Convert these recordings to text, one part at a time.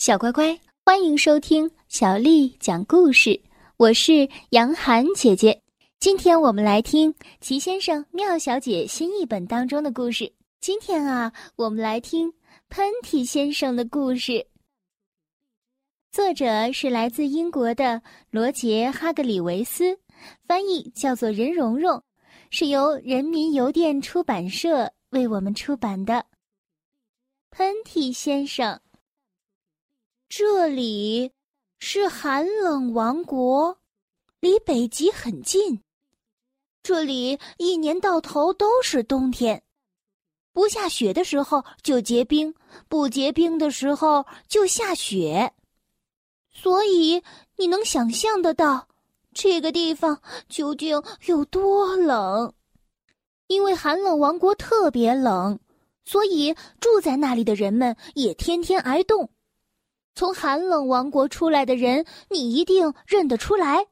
小乖乖，欢迎收听小丽讲故事。我是杨涵姐姐，今天我们来听齐先生、妙小姐新译本当中的故事。今天啊，我们来听喷嚏先生的故事。作者是来自英国的罗杰·哈格里维斯，翻译叫做任蓉蓉，是由人民邮电出版社为我们出版的。喷嚏先生。这里是寒冷王国，离北极很近。这里一年到头都是冬天，不下雪的时候就结冰，不结冰的时候就下雪。所以你能想象得到这个地方究竟有多冷？因为寒冷王国特别冷，所以住在那里的人们也天天挨冻。从寒冷王国出来的人，你一定认得出来，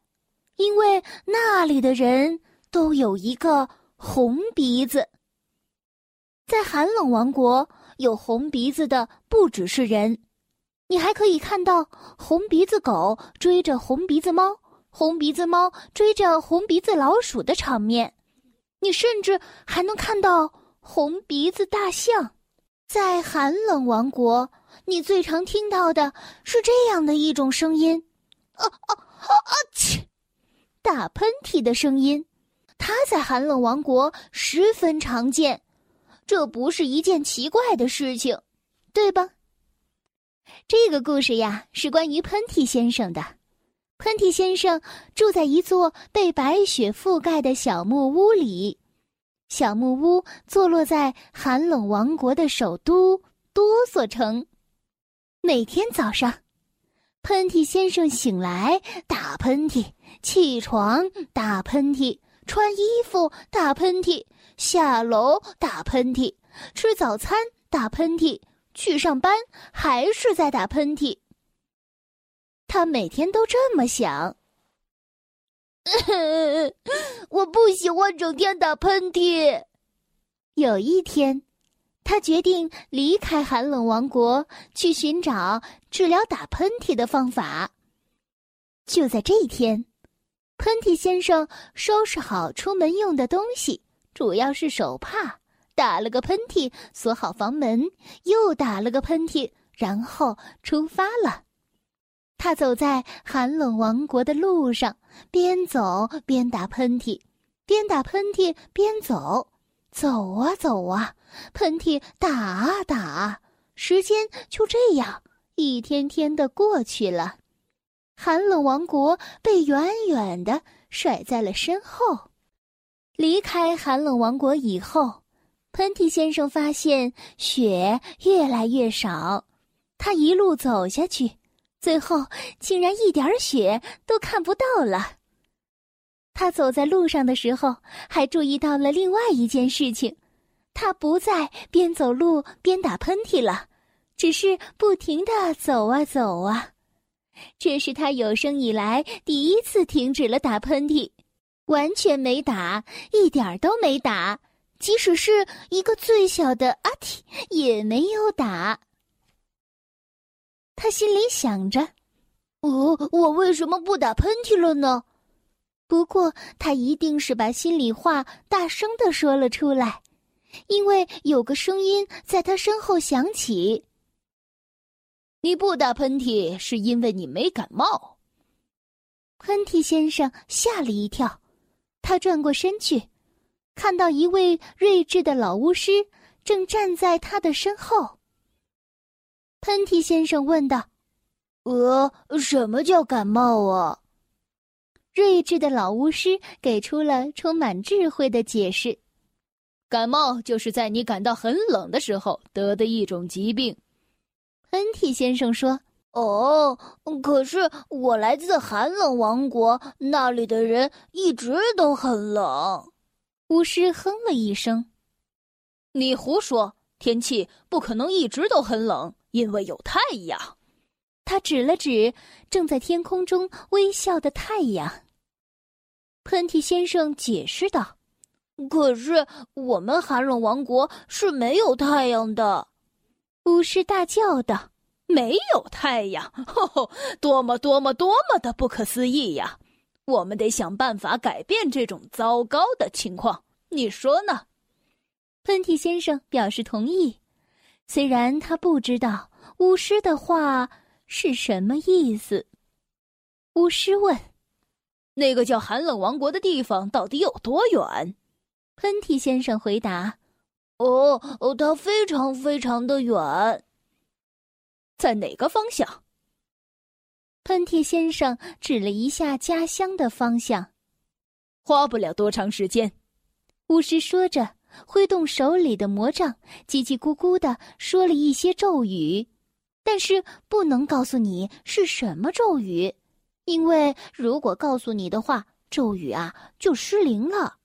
因为那里的人都有一个红鼻子。在寒冷王国，有红鼻子的不只是人，你还可以看到红鼻子狗追着红鼻子猫，红鼻子猫追着红鼻子老鼠的场面。你甚至还能看到红鼻子大象。在寒冷王国。你最常听到的是这样的一种声音，啊啊啊！切，打喷嚏的声音，它在寒冷王国十分常见，这不是一件奇怪的事情，对吧？这个故事呀，是关于喷嚏先生的。喷嚏先生住在一座被白雪覆盖的小木屋里，小木屋坐落在寒冷王国的首都哆嗦城。每天早上，喷嚏先生醒来打喷嚏，起床打喷嚏，穿衣服打喷嚏，下楼打喷嚏，吃早餐打喷嚏，去上班还是在打喷嚏。他每天都这么想：我不喜欢整天打喷嚏。有一天。他决定离开寒冷王国，去寻找治疗打喷嚏的方法。就在这一天，喷嚏先生收拾好出门用的东西，主要是手帕，打了个喷嚏，锁好房门，又打了个喷嚏，然后出发了。他走在寒冷王国的路上，边走边打喷嚏，边打喷嚏边走，走啊走啊。喷嚏打啊打，时间就这样一天天的过去了，寒冷王国被远远的甩在了身后。离开寒冷王国以后，喷嚏先生发现雪越来越少，他一路走下去，最后竟然一点雪都看不到了。他走在路上的时候，还注意到了另外一件事情。他不再边走路边打喷嚏了，只是不停的走啊走啊。这是他有生以来第一次停止了打喷嚏，完全没打，一点儿都没打，即使是一个最小的阿嚏也没有打。他心里想着：“哦，我为什么不打喷嚏了呢？”不过他一定是把心里话大声的说了出来。因为有个声音在他身后响起：“你不打喷嚏是因为你没感冒。”喷嚏先生吓了一跳，他转过身去，看到一位睿智的老巫师正站在他的身后。喷嚏先生问道：“呃，什么叫感冒啊？”睿智的老巫师给出了充满智慧的解释。感冒就是在你感到很冷的时候得的一种疾病，喷嚏先生说：“哦，可是我来自寒冷王国，那里的人一直都很冷。”巫师哼了一声：“你胡说，天气不可能一直都很冷，因为有太阳。”他指了指正在天空中微笑的太阳。喷嚏先生解释道。可是我们寒冷王国是没有太阳的，巫师大叫道：“没有太阳，吼吼，多么多么多么的不可思议呀！我们得想办法改变这种糟糕的情况，你说呢？喷嚏先生表示同意，虽然他不知道巫师的话是什么意思。巫师问：“那个叫寒冷王国的地方到底有多远？”喷嚏先生回答：“哦哦，它非常非常的远。在哪个方向？”喷嚏先生指了一下家乡的方向。花不了多长时间，巫师说着，挥动手里的魔杖，叽叽咕咕的说了一些咒语，但是不能告诉你是什么咒语，因为如果告诉你的话，咒语啊就失灵了。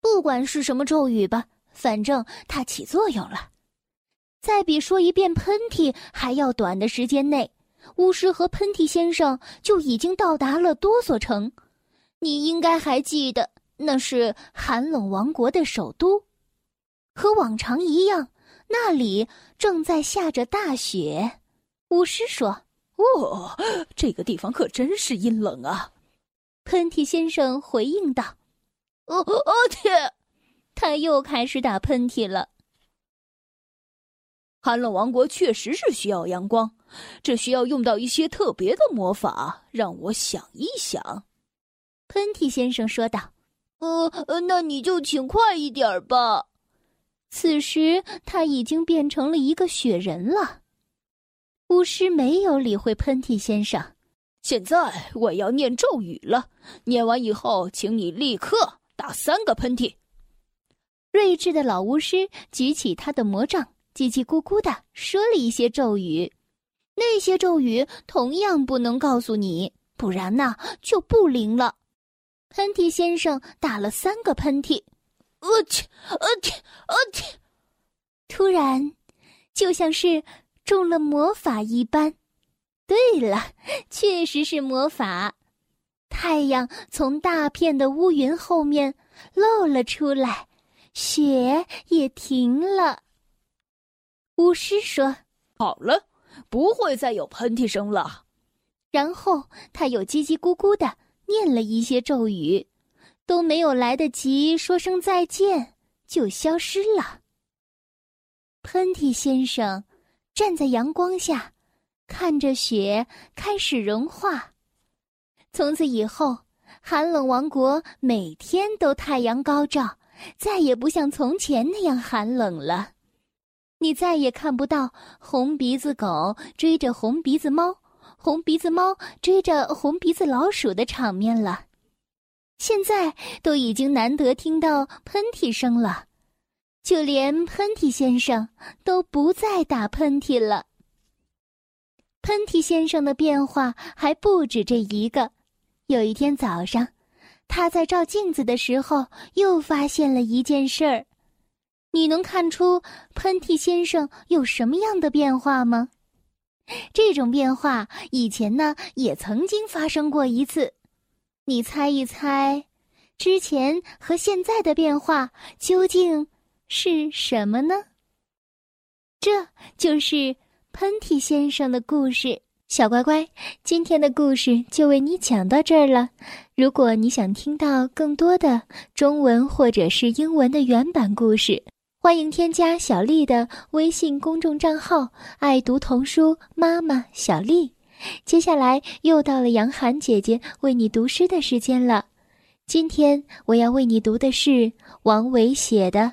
不管是什么咒语吧，反正它起作用了。在比说一遍喷嚏还要短的时间内。巫师和喷嚏先生就已经到达了多索城，你应该还记得，那是寒冷王国的首都。和往常一样，那里正在下着大雪。巫师说：“哦，这个地方可真是阴冷啊！”喷嚏先生回应道：“哦哦天！”他又开始打喷嚏了。寒冷王国确实是需要阳光，这需要用到一些特别的魔法。让我想一想，喷嚏先生说道：“呃，那你就请快一点吧。”此时他已经变成了一个雪人了。巫师没有理会喷嚏先生。现在我要念咒语了，念完以后，请你立刻打三个喷嚏。睿智的老巫师举起他的魔杖。叽叽咕咕的说了一些咒语，那些咒语同样不能告诉你，不然呢就不灵了。喷嚏先生打了三个喷嚏，我去，我去，我去！突然，就像是中了魔法一般。对了，确实是魔法。太阳从大片的乌云后面露了出来，雪也停了。巫师说：“好了，不会再有喷嚏声了。”然后他又叽叽咕咕的念了一些咒语，都没有来得及说声再见，就消失了。喷嚏先生站在阳光下，看着雪开始融化。从此以后，寒冷王国每天都太阳高照，再也不像从前那样寒冷了。你再也看不到红鼻子狗追着红鼻子猫，红鼻子猫追着红鼻子老鼠的场面了。现在都已经难得听到喷嚏声了，就连喷嚏先生都不再打喷嚏了。喷嚏先生的变化还不止这一个。有一天早上，他在照镜子的时候，又发现了一件事儿。你能看出喷嚏先生有什么样的变化吗？这种变化以前呢也曾经发生过一次，你猜一猜，之前和现在的变化究竟是什么呢？这就是喷嚏先生的故事。小乖乖，今天的故事就为你讲到这儿了。如果你想听到更多的中文或者是英文的原版故事，欢迎添加小丽的微信公众账号“爱读童书妈妈小丽”。接下来又到了杨涵姐姐为你读诗的时间了。今天我要为你读的是王维写的《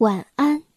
晚安。